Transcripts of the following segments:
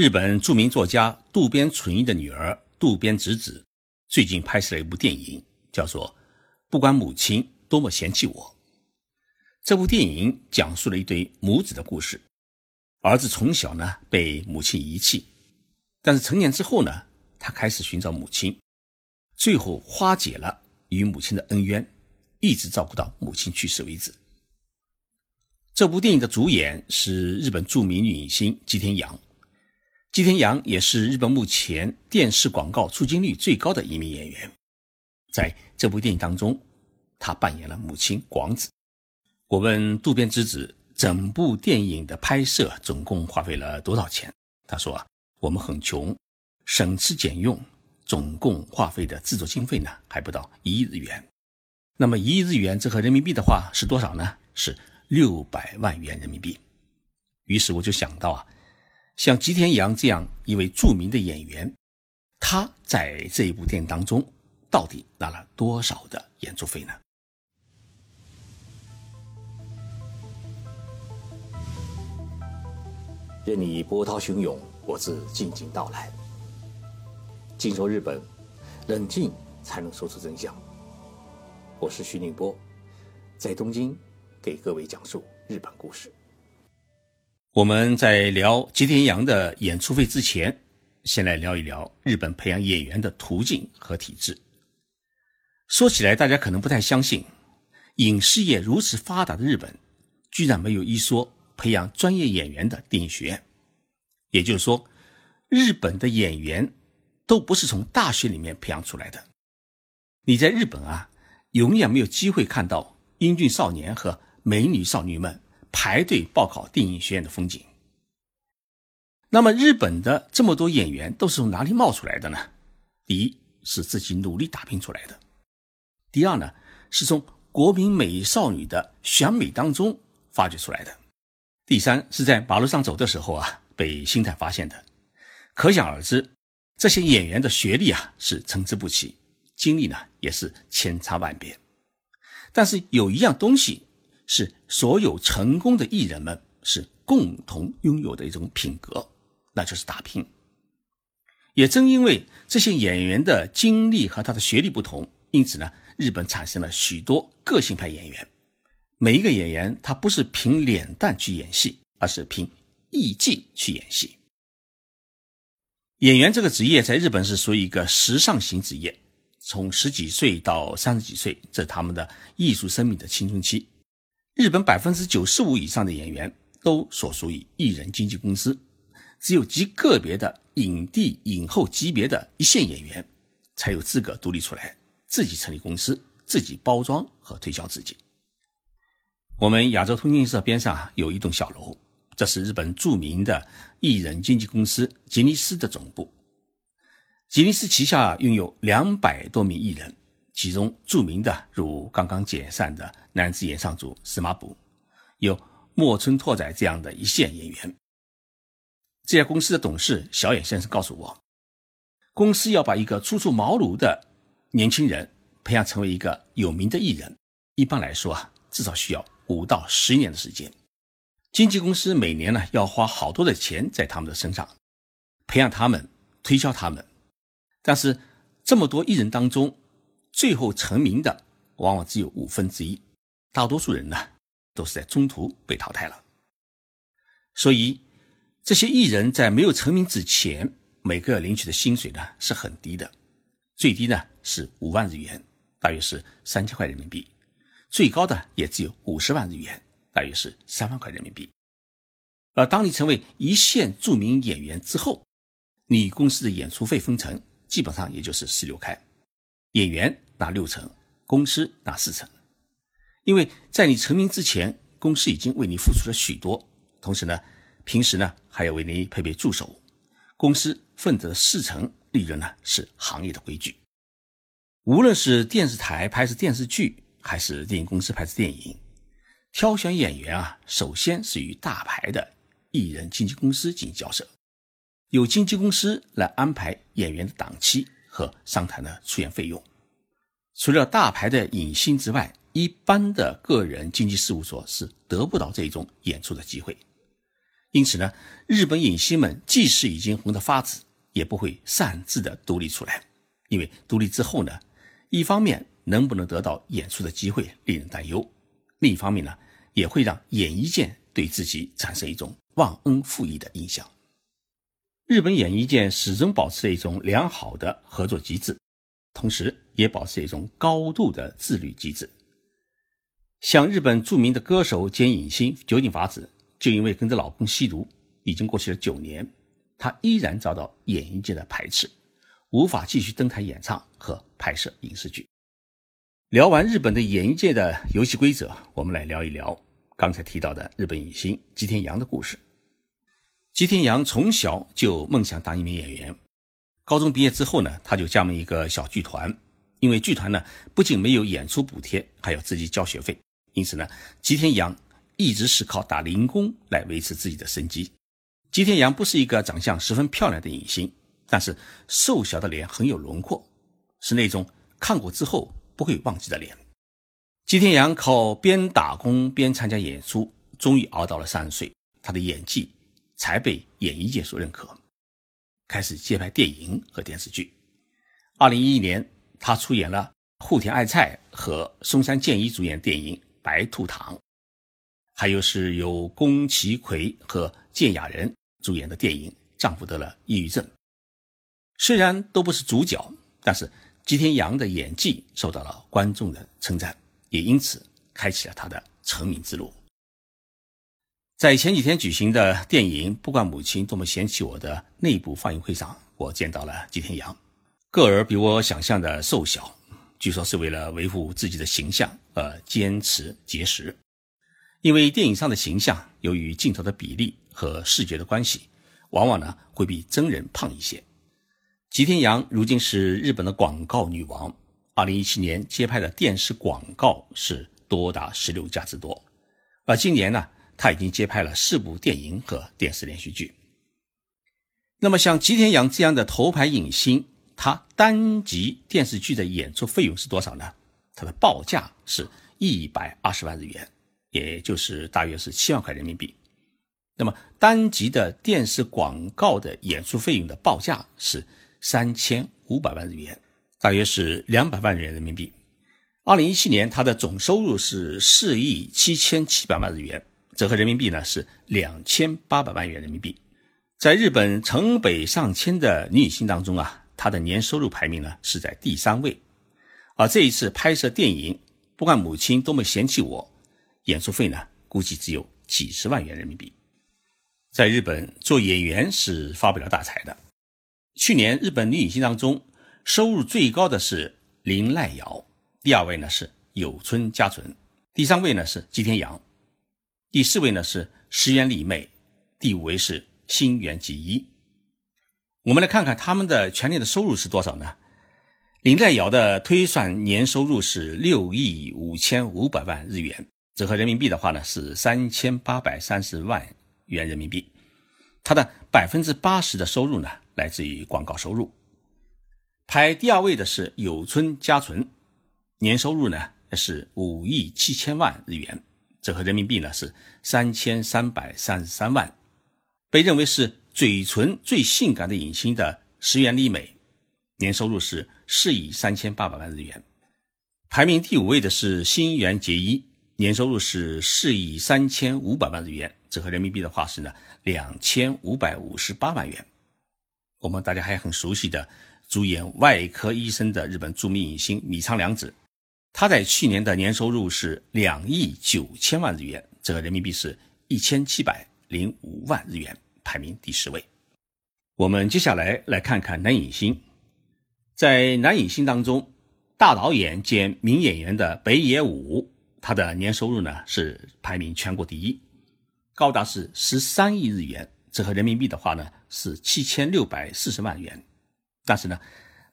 日本著名作家渡边淳一的女儿渡边直子最近拍摄了一部电影，叫做《不管母亲多么嫌弃我》。这部电影讲述了一对母子的故事。儿子从小呢被母亲遗弃，但是成年之后呢，他开始寻找母亲，最后化解了与母亲的恩怨，一直照顾到母亲去世为止。这部电影的主演是日本著名女影星吉田羊。吉田羊也是日本目前电视广告出镜率最高的一名演员，在这部电影当中，他扮演了母亲广子。我问渡边之子，整部电影的拍摄总共花费了多少钱？他说啊，我们很穷，省吃俭用，总共花费的制作经费呢，还不到一亿日元。那么一亿日元折合人民币的话是多少呢？是六百万元人民币。于是我就想到啊。像吉田洋这样一位著名的演员，他在这一部电影当中到底拿了多少的演出费呢？任你波涛汹涌，我自静静到来。静说日本，冷静才能说出真相。我是徐宁波，在东京给各位讲述日本故事。我们在聊吉田羊的演出费之前，先来聊一聊日本培养演员的途径和体制。说起来，大家可能不太相信，影视业如此发达的日本，居然没有一所培养专业演员的电影学院。也就是说，日本的演员都不是从大学里面培养出来的。你在日本啊，永远没有机会看到英俊少年和美女少女们。排队报考电影学院的风景。那么，日本的这么多演员都是从哪里冒出来的呢？第一是自己努力打拼出来的；第二呢，是从国民美少女的选美当中发掘出来的；第三是在马路上走的时候啊，被星探发现的。可想而知，这些演员的学历啊是参差不齐，经历呢也是千差万别。但是有一样东西。是所有成功的艺人们是共同拥有的一种品格，那就是打拼。也正因为这些演员的经历和他的学历不同，因此呢，日本产生了许多个性派演员。每一个演员他不是凭脸蛋去演戏，而是凭艺技去演戏。演员这个职业在日本是属于一个时尚型职业，从十几岁到三十几岁，这是他们的艺术生命的青春期。日本百分之九十五以上的演员都所属于艺人经纪公司，只有极个别的影帝、影后级别的一线演员才有资格独立出来，自己成立公司，自己包装和推销自己。我们亚洲通讯社边上有一栋小楼，这是日本著名的艺人经纪公司吉尼斯的总部。吉尼斯旗下拥有两百多名艺人。其中著名的如刚刚解散的男子演唱组司马卜，有莫村拓哉这样的一线演员。这家公司的董事小野先生告诉我，公司要把一个初出茅庐的年轻人培养成为一个有名的艺人，一般来说啊，至少需要五到十年的时间。经纪公司每年呢要花好多的钱在他们的身上，培养他们，推销他们。但是这么多艺人当中，最后成名的往往只有五分之一，大多数人呢都是在中途被淘汰了。所以这些艺人在没有成名之前，每个领取的薪水呢是很低的，最低呢是五万日元，大约是三千块人民币；最高的也只有五十万日元，大约是三万块人民币。而当你成为一线著名演员之后，你公司的演出费分成基本上也就是十六开。演员拿六成，公司拿四成，因为在你成名之前，公司已经为你付出了许多，同时呢，平时呢还要为你配备助手，公司分得四成利润呢是行业的规矩。无论是电视台拍摄电视剧，还是电影公司拍摄电影，挑选演员啊，首先是与大牌的艺人经纪公司进行交涉，由经纪公司来安排演员的档期。和商谈的出演费用，除了大牌的影星之外，一般的个人经纪事务所是得不到这种演出的机会。因此呢，日本影星们即使已经红得发紫，也不会擅自的独立出来，因为独立之后呢，一方面能不能得到演出的机会令人担忧，另一方面呢，也会让演艺界对自己产生一种忘恩负义的印象。日本演艺界始终保持着一种良好的合作机制，同时也保持一种高度的自律机制。像日本著名的歌手兼影星酒井法子，就因为跟着老公吸毒，已经过去了九年，她依然遭到演艺界的排斥，无法继续登台演唱和拍摄影视剧。聊完日本的演艺界的游戏规则，我们来聊一聊刚才提到的日本影星吉田洋的故事。吉田洋从小就梦想当一名演员，高中毕业之后呢，他就加盟一个小剧团，因为剧团呢不仅没有演出补贴，还要自己交学费。因此呢，吉田洋一直是靠打零工来维持自己的生计。吉田洋不是一个长相十分漂亮的影星，但是瘦小的脸很有轮廓，是那种看过之后不会忘记的脸。吉田洋靠边打工边参加演出，终于熬到了三十岁，他的演技才被演艺界所认可，开始接拍电影和电视剧。二零一一年，他出演了户田爱菜和松山健一主演电影。白兔糖，还有是由宫崎葵和健雅人主演的电影《丈夫得了抑郁症》。虽然都不是主角，但是吉田洋的演技受到了观众的称赞，也因此开启了他的成名之路。在前几天举行的电影《不管母亲多么嫌弃我》的内部放映会上，我见到了吉田洋，个儿比我想象的瘦小。据说是为了维护自己的形象而坚持节食，因为电影上的形象由于镜头的比例和视觉的关系，往往呢会比真人胖一些。吉田洋如今是日本的广告女王，二零一七年接拍的电视广告是多达十六家之多，而今年呢，他已经接拍了四部电影和电视连续剧。那么像吉田洋这样的头牌影星。他单集电视剧的演出费用是多少呢？它的报价是一百二十万日元，也就是大约是七万块人民币。那么单集的电视广告的演出费用的报价是三千五百万日元，大约是两百万元人民币。二零一七年，他的总收入是四亿七千七百万日元，折合人民币呢是两千八百万元人民币。在日本城北上千的女影星当中啊。她的年收入排名呢是在第三位，而这一次拍摄电影，不管母亲多么嫌弃我，演出费呢估计只有几十万元人民币。在日本做演员是发不了大财的。去年日本女影星当中收入最高的是林濑遥，第二位呢是有村佳纯，第三位呢是吉田洋，第四位呢是石原里美，第五位是新垣结衣。我们来看看他们的全年的收入是多少呢？林黛瑶的推算年收入是六亿五千五百万日元，折合人民币的话呢是三千八百三十万元人民币。他的百分之八十的收入呢来自于广告收入。排第二位的是有村佳纯，年收入呢是五亿七千万日元，折合人民币呢是三千三百三十三万，被认为是。嘴唇最性感的影星的石原里美，年收入是四亿三千八百万日元。排名第五位的是新垣结衣，年收入是四亿三千五百万日元，折合人民币的话是呢两千五百五十八万元。我们大家还很熟悉的主演外科医生的日本著名影星米仓凉子，他在去年的年收入是两亿九千万日元，折合人民币是一千七百零五万日元。排名第十位。我们接下来来看看男影星，在男影星当中，大导演兼名演员的北野武，他的年收入呢是排名全国第一，高达是十三亿日元，折合人民币的话呢是七千六百四十万元。但是呢，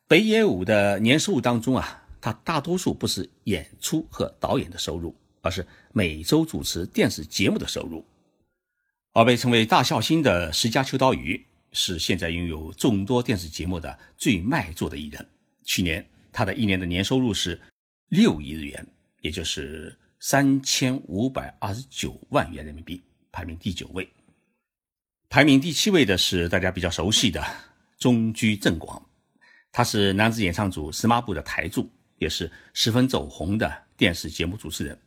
北野武的年收入当中啊，他大多数不是演出和导演的收入，而是每周主持电视节目的收入。而被称为大笑星的石家秋刀鱼是现在拥有众多电视节目的最卖座的艺人。去年他的一年的年收入是六亿日元，也就是三千五百二十九万元人民币，排名第九位。排名第七位的是大家比较熟悉的中居正广，他是男子演唱组十八部的台柱，也是十分走红的电视节目主持人。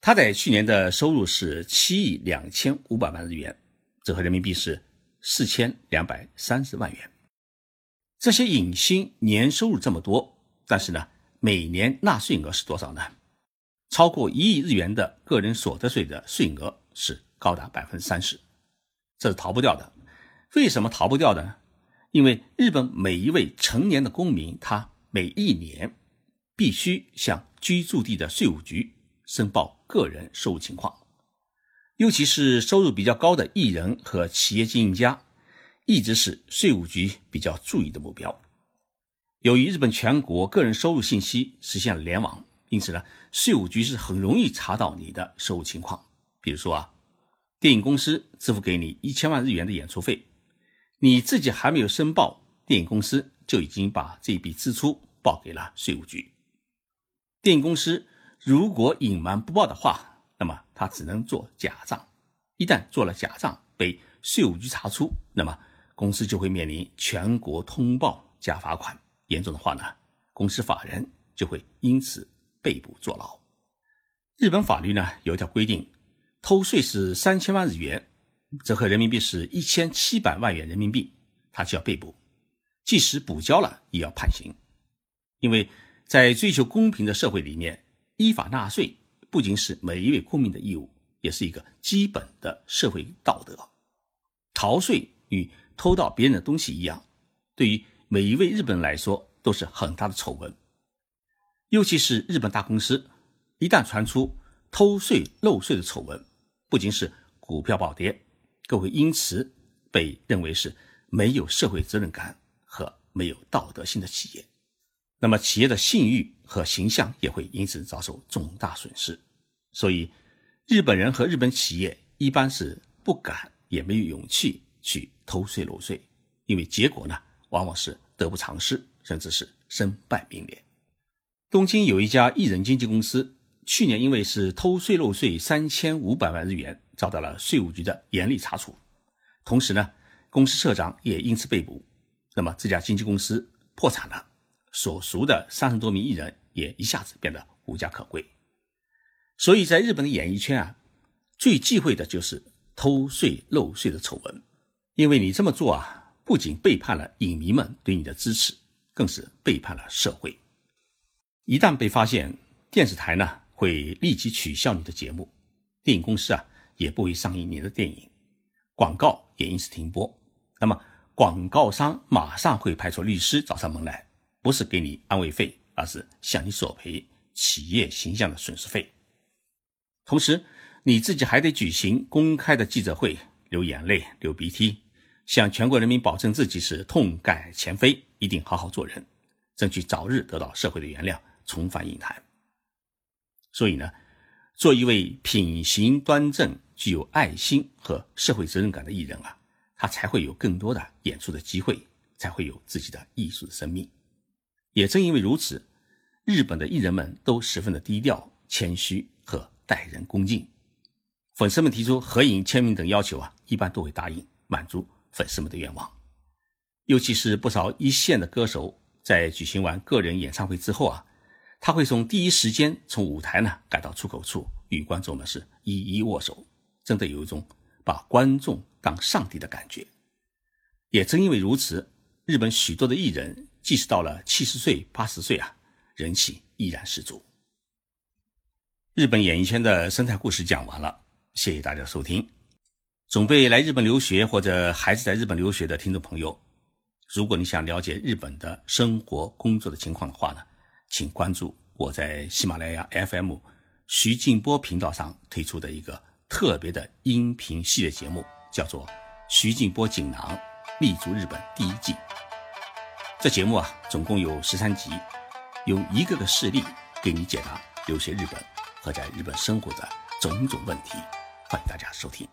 他在去年的收入是七亿两千五百万日元，折合人民币是四千两百三十万元。这些影星年收入这么多，但是呢，每年纳税额是多少呢？超过一亿日元的个人所得税的税额是高达百分之三十，这是逃不掉的。为什么逃不掉呢？因为日本每一位成年的公民，他每一年必须向居住地的税务局申报个人收入情况，尤其是收入比较高的艺人和企业经营家。一直是税务局比较注意的目标。由于日本全国个人收入信息实现了联网，因此呢，税务局是很容易查到你的收入情况。比如说啊，电影公司支付给你一千万日元的演出费，你自己还没有申报，电影公司就已经把这笔支出报给了税务局。电影公司如果隐瞒不报的话，那么他只能做假账。一旦做了假账，被税务局查出，那么公司就会面临全国通报加罚款，严重的话呢，公司法人就会因此被捕坐牢。日本法律呢有一条规定，偷税是三千万日元，折合人民币是一千七百万元人民币，他就要被捕，即使补交了也要判刑。因为在追求公平的社会里面，依法纳税不仅是每一位公民的义务，也是一个基本的社会道德。逃税与偷盗别人的东西一样，对于每一位日本人来说都是很大的丑闻。尤其是日本大公司，一旦传出偷税漏税的丑闻，不仅是股票暴跌，更会因此被认为是没有社会责任感和没有道德性的企业。那么，企业的信誉和形象也会因此遭受重大损失。所以，日本人和日本企业一般是不敢也没有勇气。去偷税漏税，因为结果呢，往往是得不偿失，甚至是身败名裂。东京有一家艺人经纪公司，去年因为是偷税漏税三千五百万日元，遭到了税务局的严厉查处。同时呢，公司社长也因此被捕。那么这家经纪公司破产了，所熟的三十多名艺人也一下子变得无家可归。所以在日本的演艺圈啊，最忌讳的就是偷税漏税的丑闻。因为你这么做啊，不仅背叛了影迷们对你的支持，更是背叛了社会。一旦被发现，电视台呢会立即取消你的节目，电影公司啊也不会上映你的电影，广告也因此停播。那么广告商马上会派出律师找上门来，不是给你安慰费，而是向你索赔企业形象的损失费。同时，你自己还得举行公开的记者会，流眼泪，流鼻涕。向全国人民保证自己是痛改前非，一定好好做人，争取早日得到社会的原谅，重返影坛。所以呢，做一位品行端正、具有爱心和社会责任感的艺人啊，他才会有更多的演出的机会，才会有自己的艺术的生命。也正因为如此，日本的艺人们都十分的低调、谦虚和待人恭敬。粉丝们提出合影、签名等要求啊，一般都会答应，满足。粉丝们的愿望，尤其是不少一线的歌手，在举行完个人演唱会之后啊，他会从第一时间从舞台呢赶到出口处，与观众们是一一握手，真的有一种把观众当上帝的感觉。也正因为如此，日本许多的艺人，即使到了七十岁、八十岁啊，人气依然十足。日本演艺圈的生态故事讲完了，谢谢大家收听。准备来日本留学或者孩子在日本留学的听众朋友，如果你想了解日本的生活工作的情况的话呢，请关注我在喜马拉雅 FM 徐静波频道上推出的一个特别的音频系列节目，叫做《徐静波锦囊立足日本第一季》。这节目啊，总共有十三集，用一个个事例给你解答留学日本和在日本生活的种种问题，欢迎大家收听。